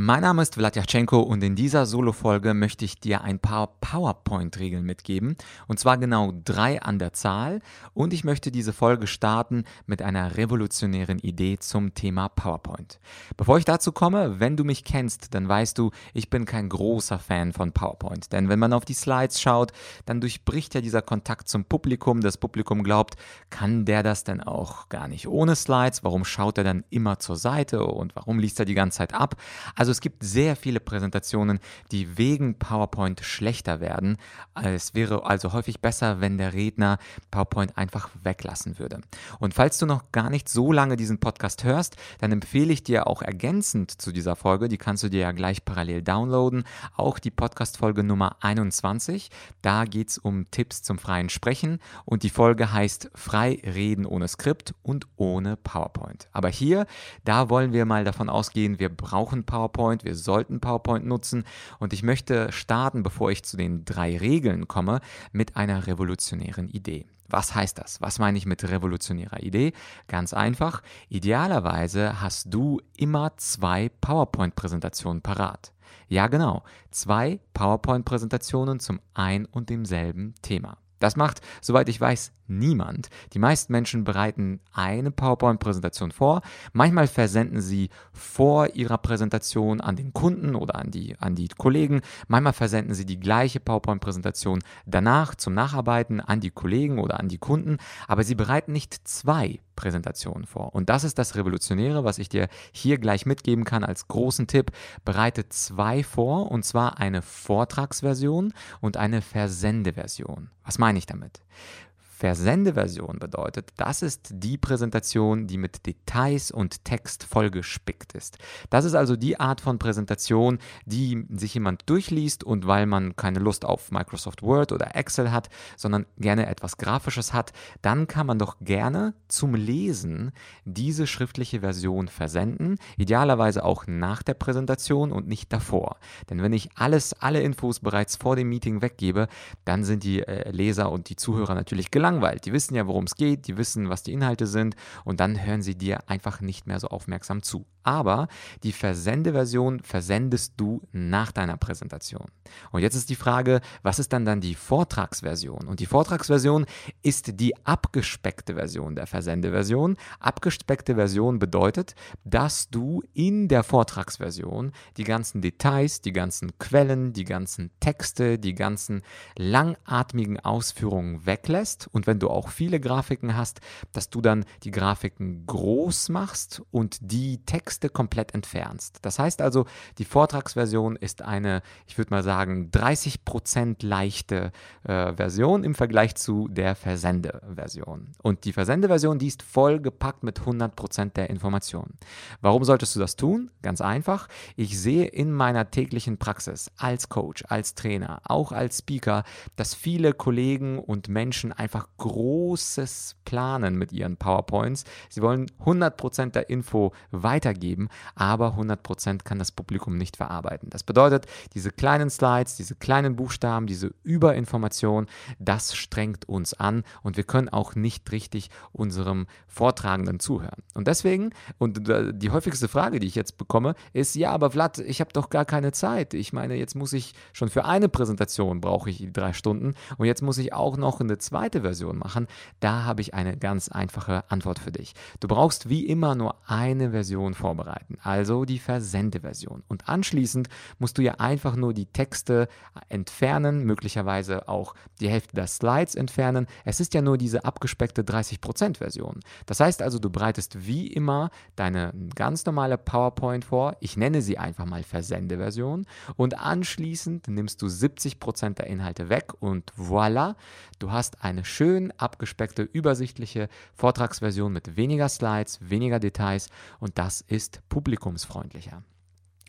Mein Name ist Vladyachenko und in dieser Solo-Folge möchte ich dir ein paar PowerPoint-Regeln mitgeben. Und zwar genau drei an der Zahl. Und ich möchte diese Folge starten mit einer revolutionären Idee zum Thema PowerPoint. Bevor ich dazu komme, wenn du mich kennst, dann weißt du, ich bin kein großer Fan von PowerPoint. Denn wenn man auf die Slides schaut, dann durchbricht ja dieser Kontakt zum Publikum. Das Publikum glaubt, kann der das denn auch gar nicht ohne Slides? Warum schaut er dann immer zur Seite und warum liest er die ganze Zeit ab? Also es gibt sehr viele Präsentationen, die wegen PowerPoint schlechter werden. Es wäre also häufig besser, wenn der Redner PowerPoint einfach weglassen würde. Und falls du noch gar nicht so lange diesen Podcast hörst, dann empfehle ich dir auch ergänzend zu dieser Folge, die kannst du dir ja gleich parallel downloaden, auch die Podcast-Folge Nummer 21. Da geht es um Tipps zum freien Sprechen und die Folge heißt Frei reden ohne Skript und ohne PowerPoint. Aber hier, da wollen wir mal davon ausgehen, wir brauchen PowerPoint PowerPoint, wir sollten PowerPoint nutzen und ich möchte starten, bevor ich zu den drei Regeln komme, mit einer revolutionären Idee. Was heißt das? Was meine ich mit revolutionärer Idee? Ganz einfach. Idealerweise hast du immer zwei PowerPoint-Präsentationen parat. Ja, genau. Zwei PowerPoint-Präsentationen zum ein und demselben Thema. Das macht, soweit ich weiß, niemand. Die meisten Menschen bereiten eine PowerPoint-Präsentation vor. Manchmal versenden sie vor ihrer Präsentation an den Kunden oder an die, an die Kollegen. Manchmal versenden sie die gleiche PowerPoint-Präsentation danach zum Nacharbeiten an die Kollegen oder an die Kunden. Aber sie bereiten nicht zwei Präsentationen vor. Und das ist das Revolutionäre, was ich dir hier gleich mitgeben kann als großen Tipp. Bereite zwei vor, und zwar eine Vortragsversion und eine Versendeversion. Was meine ich damit? Versendeversion bedeutet, das ist die Präsentation, die mit Details und Text vollgespickt ist. Das ist also die Art von Präsentation, die sich jemand durchliest und weil man keine Lust auf Microsoft Word oder Excel hat, sondern gerne etwas Grafisches hat, dann kann man doch gerne zum Lesen diese schriftliche Version versenden, idealerweise auch nach der Präsentation und nicht davor. Denn wenn ich alles, alle Infos bereits vor dem Meeting weggebe, dann sind die äh, Leser und die Zuhörer natürlich gelangt gelangweilt. Die wissen ja, worum es geht, die wissen, was die Inhalte sind und dann hören sie dir einfach nicht mehr so aufmerksam zu. Aber die Versendeversion versendest du nach deiner Präsentation. Und jetzt ist die Frage, was ist dann dann die Vortragsversion? Und die Vortragsversion ist die abgespeckte Version der Versendeversion. Abgespeckte Version bedeutet, dass du in der Vortragsversion die ganzen Details, die ganzen Quellen, die ganzen Texte, die ganzen langatmigen Ausführungen weglässt und wenn du auch viele Grafiken hast, dass du dann die Grafiken groß machst und die Texte komplett entfernst. Das heißt also, die Vortragsversion ist eine, ich würde mal sagen, 30% leichte äh, Version im Vergleich zu der Versendeversion. Und die Versendeversion, die ist vollgepackt mit 100% der Informationen. Warum solltest du das tun? Ganz einfach. Ich sehe in meiner täglichen Praxis als Coach, als Trainer, auch als Speaker, dass viele Kollegen und Menschen einfach großes Planen mit ihren PowerPoints. Sie wollen 100% der Info weitergeben, aber 100% kann das Publikum nicht verarbeiten. Das bedeutet, diese kleinen Slides, diese kleinen Buchstaben, diese Überinformation, das strengt uns an und wir können auch nicht richtig unserem Vortragenden zuhören. Und deswegen, und die häufigste Frage, die ich jetzt bekomme, ist, ja, aber Vlad, ich habe doch gar keine Zeit. Ich meine, jetzt muss ich schon für eine Präsentation brauche ich drei Stunden und jetzt muss ich auch noch eine zweite Version Version machen? Da habe ich eine ganz einfache Antwort für dich. Du brauchst wie immer nur eine Version vorbereiten, also die Versendeversion. Und anschließend musst du ja einfach nur die Texte entfernen, möglicherweise auch die Hälfte der Slides entfernen. Es ist ja nur diese abgespeckte 30% Version. Das heißt also, du bereitest wie immer deine ganz normale PowerPoint vor. Ich nenne sie einfach mal Versendeversion. Und anschließend nimmst du 70% der Inhalte weg und voilà, du hast eine schöne schön abgespeckte, übersichtliche Vortragsversion mit weniger Slides, weniger Details und das ist publikumsfreundlicher.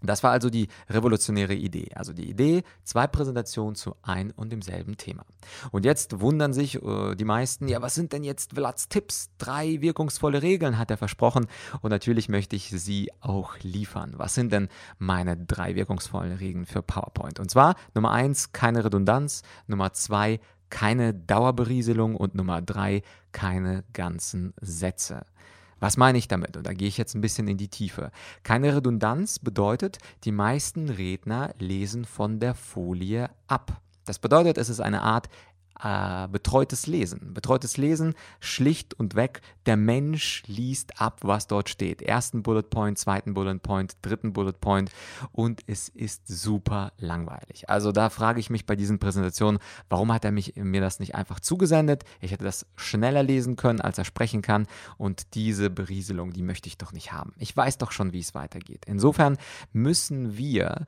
Das war also die revolutionäre Idee. Also die Idee, zwei Präsentationen zu ein und demselben Thema. Und jetzt wundern sich äh, die meisten, ja, was sind denn jetzt Vlads Tipps? Drei wirkungsvolle Regeln hat er versprochen. Und natürlich möchte ich sie auch liefern. Was sind denn meine drei wirkungsvollen Regeln für PowerPoint? Und zwar Nummer eins, keine Redundanz. Nummer zwei, keine Dauerberieselung und Nummer drei, keine ganzen Sätze. Was meine ich damit? Und da gehe ich jetzt ein bisschen in die Tiefe. Keine Redundanz bedeutet, die meisten Redner lesen von der Folie ab. Das bedeutet, es ist eine Art äh, betreutes Lesen. Betreutes Lesen, schlicht und weg, der Mensch liest ab, was dort steht. Ersten Bullet Point, zweiten Bullet Point, dritten Bullet Point und es ist super langweilig. Also da frage ich mich bei diesen Präsentationen, warum hat er mich, mir das nicht einfach zugesendet? Ich hätte das schneller lesen können, als er sprechen kann und diese Berieselung, die möchte ich doch nicht haben. Ich weiß doch schon, wie es weitergeht. Insofern müssen wir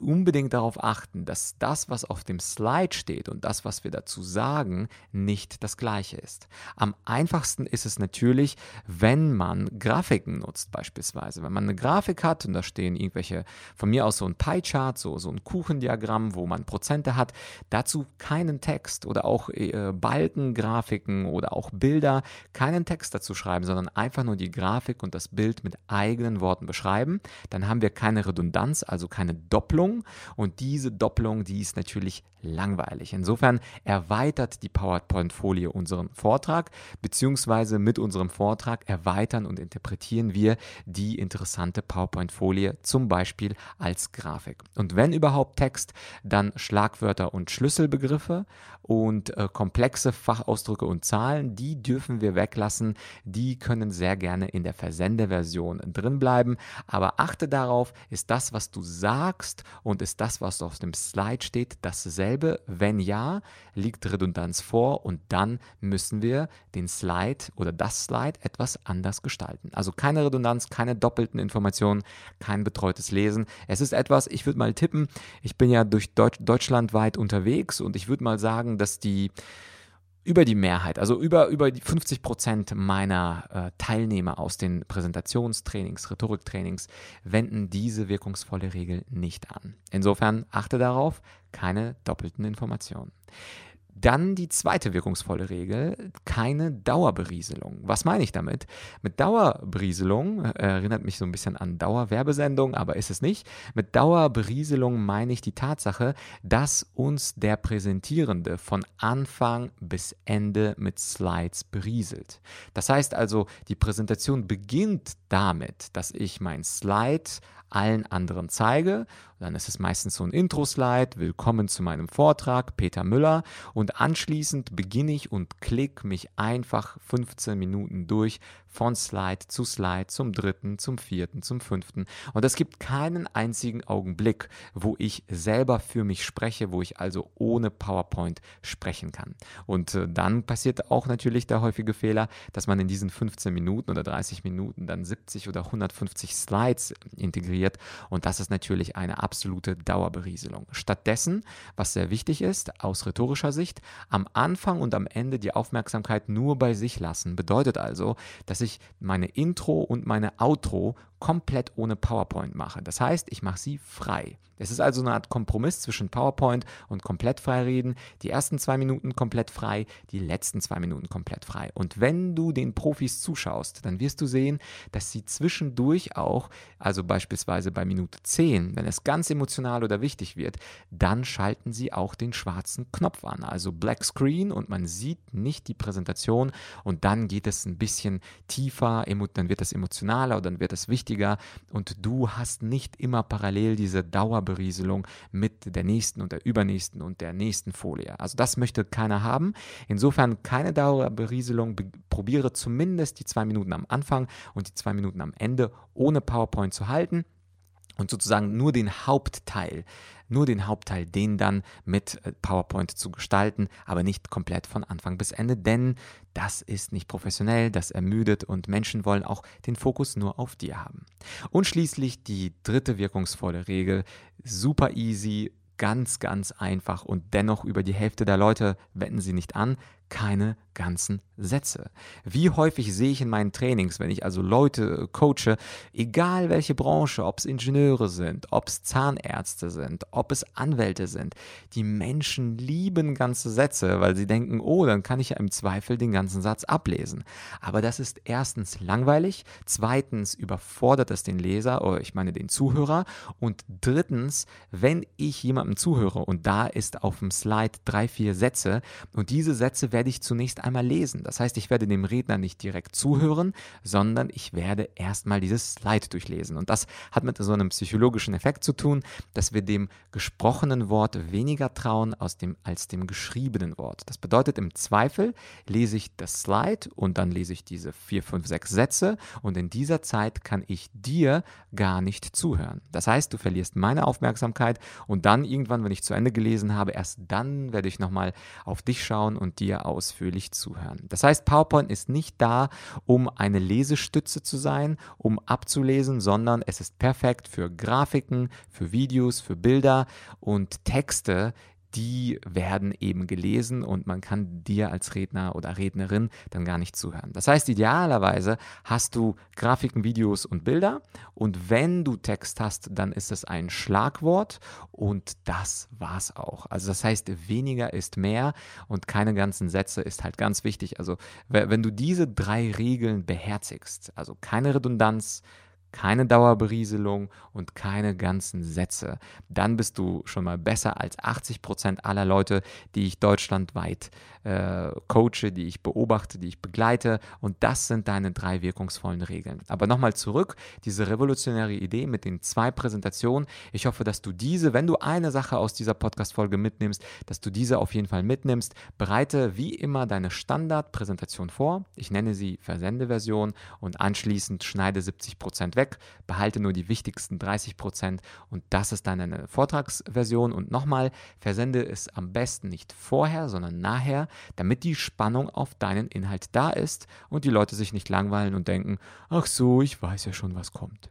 unbedingt darauf achten, dass das, was auf dem Slide steht und das, was wir dazu sagen, nicht das gleiche ist. Am einfachsten ist es natürlich, wenn man Grafiken nutzt, beispielsweise. Wenn man eine Grafik hat und da stehen irgendwelche, von mir aus so ein Pie-Chart, so, so ein Kuchendiagramm, wo man Prozente hat, dazu keinen Text oder auch äh, Balkengrafiken oder auch Bilder, keinen Text dazu schreiben, sondern einfach nur die Grafik und das Bild mit eigenen Worten beschreiben. Dann haben wir keine Redundanz, also keine Doppelung Doppelung und diese Doppelung, die ist natürlich langweilig. Insofern erweitert die PowerPoint-Folie unseren Vortrag, beziehungsweise mit unserem Vortrag erweitern und interpretieren wir die interessante PowerPoint-Folie zum Beispiel als Grafik. Und wenn überhaupt Text, dann Schlagwörter und Schlüsselbegriffe und äh, komplexe Fachausdrücke und Zahlen, die dürfen wir weglassen. Die können sehr gerne in der Versendeversion drin bleiben. Aber achte darauf, ist das, was du sagst und ist das, was auf dem Slide steht, dasselbe? Wenn ja, liegt Redundanz vor und dann müssen wir den Slide oder das Slide etwas anders gestalten. Also keine Redundanz, keine doppelten Informationen, kein betreutes Lesen. Es ist etwas, ich würde mal tippen, ich bin ja durch Deutsch, deutschlandweit unterwegs und ich würde mal sagen, dass die über die Mehrheit, also über, über die 50 Prozent meiner äh, Teilnehmer aus den Präsentationstrainings, Rhetoriktrainings wenden diese wirkungsvolle Regel nicht an. Insofern achte darauf, keine doppelten Informationen. Dann die zweite wirkungsvolle Regel, keine Dauerberieselung. Was meine ich damit? Mit Dauerberieselung, äh, erinnert mich so ein bisschen an Dauerwerbesendung, aber ist es nicht. Mit Dauerberieselung meine ich die Tatsache, dass uns der Präsentierende von Anfang bis Ende mit Slides berieselt. Das heißt also, die Präsentation beginnt damit, dass ich mein Slide allen anderen zeige. Dann ist es meistens so ein Intro-Slide, willkommen zu meinem Vortrag, Peter Müller. Und anschließend beginne ich und klicke mich einfach 15 Minuten durch von Slide zu Slide, zum dritten, zum vierten, zum fünften. Und es gibt keinen einzigen Augenblick, wo ich selber für mich spreche, wo ich also ohne PowerPoint sprechen kann. Und äh, dann passiert auch natürlich der häufige Fehler, dass man in diesen 15 Minuten oder 30 Minuten dann 70 oder 150 Slides integriert. Und das ist natürlich eine absolute Dauerberieselung. Stattdessen, was sehr wichtig ist, aus rhetorischer Sicht, am Anfang und am Ende die Aufmerksamkeit nur bei sich lassen. Bedeutet also, dass meine Intro und meine Outro komplett ohne PowerPoint mache. Das heißt, ich mache sie frei. Es ist also eine Art Kompromiss zwischen PowerPoint und komplett frei reden. Die ersten zwei Minuten komplett frei, die letzten zwei Minuten komplett frei. Und wenn du den Profis zuschaust, dann wirst du sehen, dass sie zwischendurch auch, also beispielsweise bei Minute 10, wenn es ganz emotional oder wichtig wird, dann schalten sie auch den schwarzen Knopf an, also Black Screen und man sieht nicht die Präsentation und dann geht es ein bisschen tiefer, dann wird es emotionaler dann wird wichtiger wichtiger und du hast nicht immer parallel diese Dauerberieselung mit der nächsten und der übernächsten und der nächsten Folie. Also das möchte keiner haben. Insofern keine Dauerberieselung. Probiere zumindest die zwei Minuten am Anfang und die zwei Minuten am Ende ohne PowerPoint zu halten und sozusagen nur den Hauptteil, nur den Hauptteil, den dann mit äh, PowerPoint zu gestalten, aber nicht komplett von Anfang bis Ende, denn das ist nicht professionell, das ermüdet und Menschen wollen auch den Fokus nur auf dir haben. Und schließlich die dritte wirkungsvolle Regel, super easy, ganz, ganz einfach und dennoch über die Hälfte der Leute wenden sie nicht an, keine ganzen Sätze. Wie häufig sehe ich in meinen Trainings, wenn ich also Leute coache, egal welche Branche, ob es Ingenieure sind, ob es Zahnärzte sind, ob es Anwälte sind, die Menschen lieben ganze Sätze, weil sie denken, oh, dann kann ich ja im Zweifel den ganzen Satz ablesen. Aber das ist erstens langweilig, zweitens überfordert es den Leser, oder ich meine den Zuhörer und drittens, wenn ich jemandem zuhöre und da ist auf dem Slide drei, vier Sätze und diese Sätze werde ich zunächst einmal lesen. Das heißt, ich werde dem Redner nicht direkt zuhören, sondern ich werde erstmal dieses Slide durchlesen. Und das hat mit so einem psychologischen Effekt zu tun, dass wir dem gesprochenen Wort weniger trauen aus dem, als dem geschriebenen Wort. Das bedeutet, im Zweifel lese ich das Slide und dann lese ich diese vier, fünf, sechs Sätze und in dieser Zeit kann ich dir gar nicht zuhören. Das heißt, du verlierst meine Aufmerksamkeit und dann irgendwann, wenn ich zu Ende gelesen habe, erst dann werde ich nochmal auf dich schauen und dir ausführlich zuhören. Das heißt, PowerPoint ist nicht da, um eine Lesestütze zu sein, um abzulesen, sondern es ist perfekt für Grafiken, für Videos, für Bilder und Texte, die werden eben gelesen und man kann dir als Redner oder Rednerin dann gar nicht zuhören. Das heißt, idealerweise hast du Grafiken, Videos und Bilder und wenn du Text hast, dann ist es ein Schlagwort und das war's auch. Also das heißt, weniger ist mehr und keine ganzen Sätze ist halt ganz wichtig. Also wenn du diese drei Regeln beherzigst, also keine Redundanz, keine Dauerberieselung und keine ganzen Sätze. Dann bist du schon mal besser als 80 Prozent aller Leute, die ich deutschlandweit äh, coache, die ich beobachte, die ich begleite. Und das sind deine drei wirkungsvollen Regeln. Aber nochmal zurück, diese revolutionäre Idee mit den zwei Präsentationen. Ich hoffe, dass du diese, wenn du eine Sache aus dieser Podcast-Folge mitnimmst, dass du diese auf jeden Fall mitnimmst. Bereite wie immer deine Standardpräsentation vor. Ich nenne sie Versendeversion und anschließend schneide 70 Prozent weg weg, behalte nur die wichtigsten 30 Prozent und das ist dann eine Vortragsversion. Und nochmal, versende es am besten nicht vorher, sondern nachher, damit die Spannung auf deinen Inhalt da ist und die Leute sich nicht langweilen und denken, ach so, ich weiß ja schon, was kommt.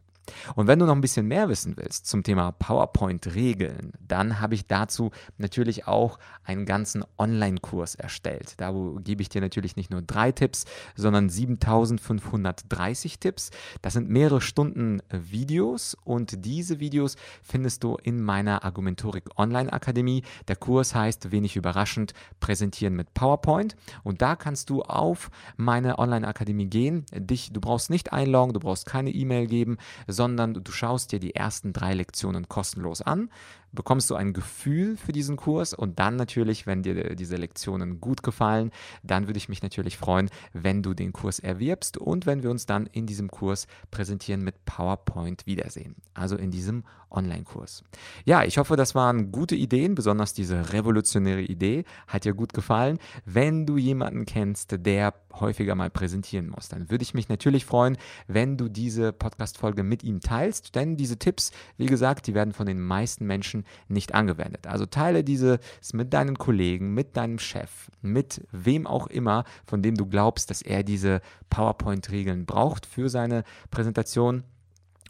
Und wenn du noch ein bisschen mehr wissen willst zum Thema PowerPoint-Regeln, dann habe ich dazu natürlich auch einen ganzen Online-Kurs erstellt. Da gebe ich dir natürlich nicht nur drei Tipps, sondern 7530 Tipps. Das sind mehrere Stunden Videos und diese Videos findest du in meiner Argumentorik Online Akademie. Der Kurs heißt wenig überraschend präsentieren mit PowerPoint und da kannst du auf meine Online Akademie gehen. Dich, du brauchst nicht einloggen, du brauchst keine E-Mail geben, sondern du schaust dir die ersten drei Lektionen kostenlos an bekommst du ein Gefühl für diesen Kurs und dann natürlich, wenn dir diese Lektionen gut gefallen, dann würde ich mich natürlich freuen, wenn du den Kurs erwirbst und wenn wir uns dann in diesem Kurs präsentieren mit PowerPoint wiedersehen. Also in diesem Online-Kurs. Ja, ich hoffe, das waren gute Ideen, besonders diese revolutionäre Idee hat dir gut gefallen. Wenn du jemanden kennst, der häufiger mal präsentieren muss, dann würde ich mich natürlich freuen, wenn du diese Podcast-Folge mit ihm teilst, denn diese Tipps, wie gesagt, die werden von den meisten Menschen nicht angewendet. Also teile dieses mit deinen Kollegen, mit deinem Chef, mit wem auch immer, von dem du glaubst, dass er diese PowerPoint-Regeln braucht für seine Präsentation.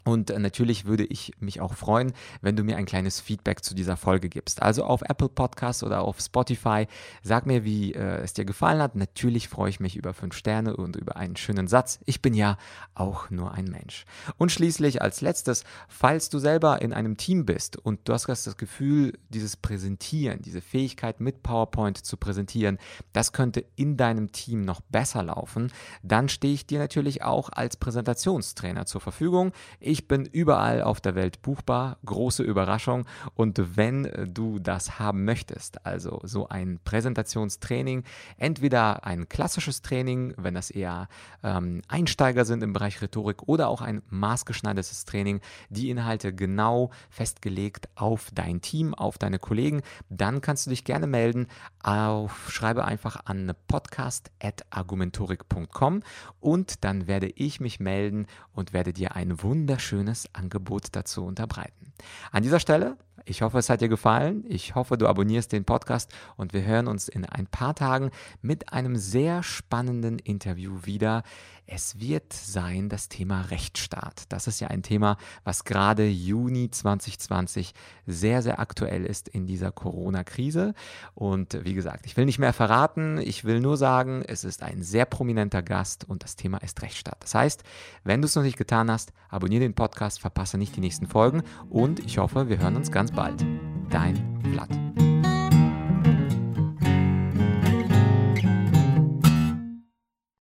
Und äh, natürlich würde ich mich auch freuen, wenn du mir ein kleines Feedback zu dieser Folge gibst. Also auf Apple Podcasts oder auf Spotify. Sag mir, wie äh, es dir gefallen hat. Natürlich freue ich mich über fünf Sterne und über einen schönen Satz. Ich bin ja auch nur ein Mensch. Und schließlich als letztes, falls du selber in einem Team bist und du hast das Gefühl, dieses Präsentieren, diese Fähigkeit mit PowerPoint zu präsentieren, das könnte in deinem Team noch besser laufen, dann stehe ich dir natürlich auch als Präsentationstrainer zur Verfügung. Ich ich bin überall auf der Welt buchbar, große Überraschung. Und wenn du das haben möchtest, also so ein Präsentationstraining, entweder ein klassisches Training, wenn das eher ähm, Einsteiger sind im Bereich Rhetorik, oder auch ein maßgeschneidertes Training, die Inhalte genau festgelegt auf dein Team, auf deine Kollegen, dann kannst du dich gerne melden. Auf, schreibe einfach an podcast.argumentorik.com und dann werde ich mich melden und werde dir ein wunderschönes schönes Angebot dazu unterbreiten. An dieser Stelle, ich hoffe, es hat dir gefallen. Ich hoffe, du abonnierst den Podcast und wir hören uns in ein paar Tagen mit einem sehr spannenden Interview wieder. Es wird sein das Thema Rechtsstaat. Das ist ja ein Thema, was gerade Juni 2020 sehr, sehr aktuell ist in dieser Corona-Krise. Und wie gesagt, ich will nicht mehr verraten. Ich will nur sagen, es ist ein sehr prominenter Gast und das Thema ist Rechtsstaat. Das heißt, wenn du es noch nicht getan hast, abonniere den Podcast, verpasse nicht die nächsten Folgen und ich hoffe, wir hören uns ganz bald. Dein Vlad.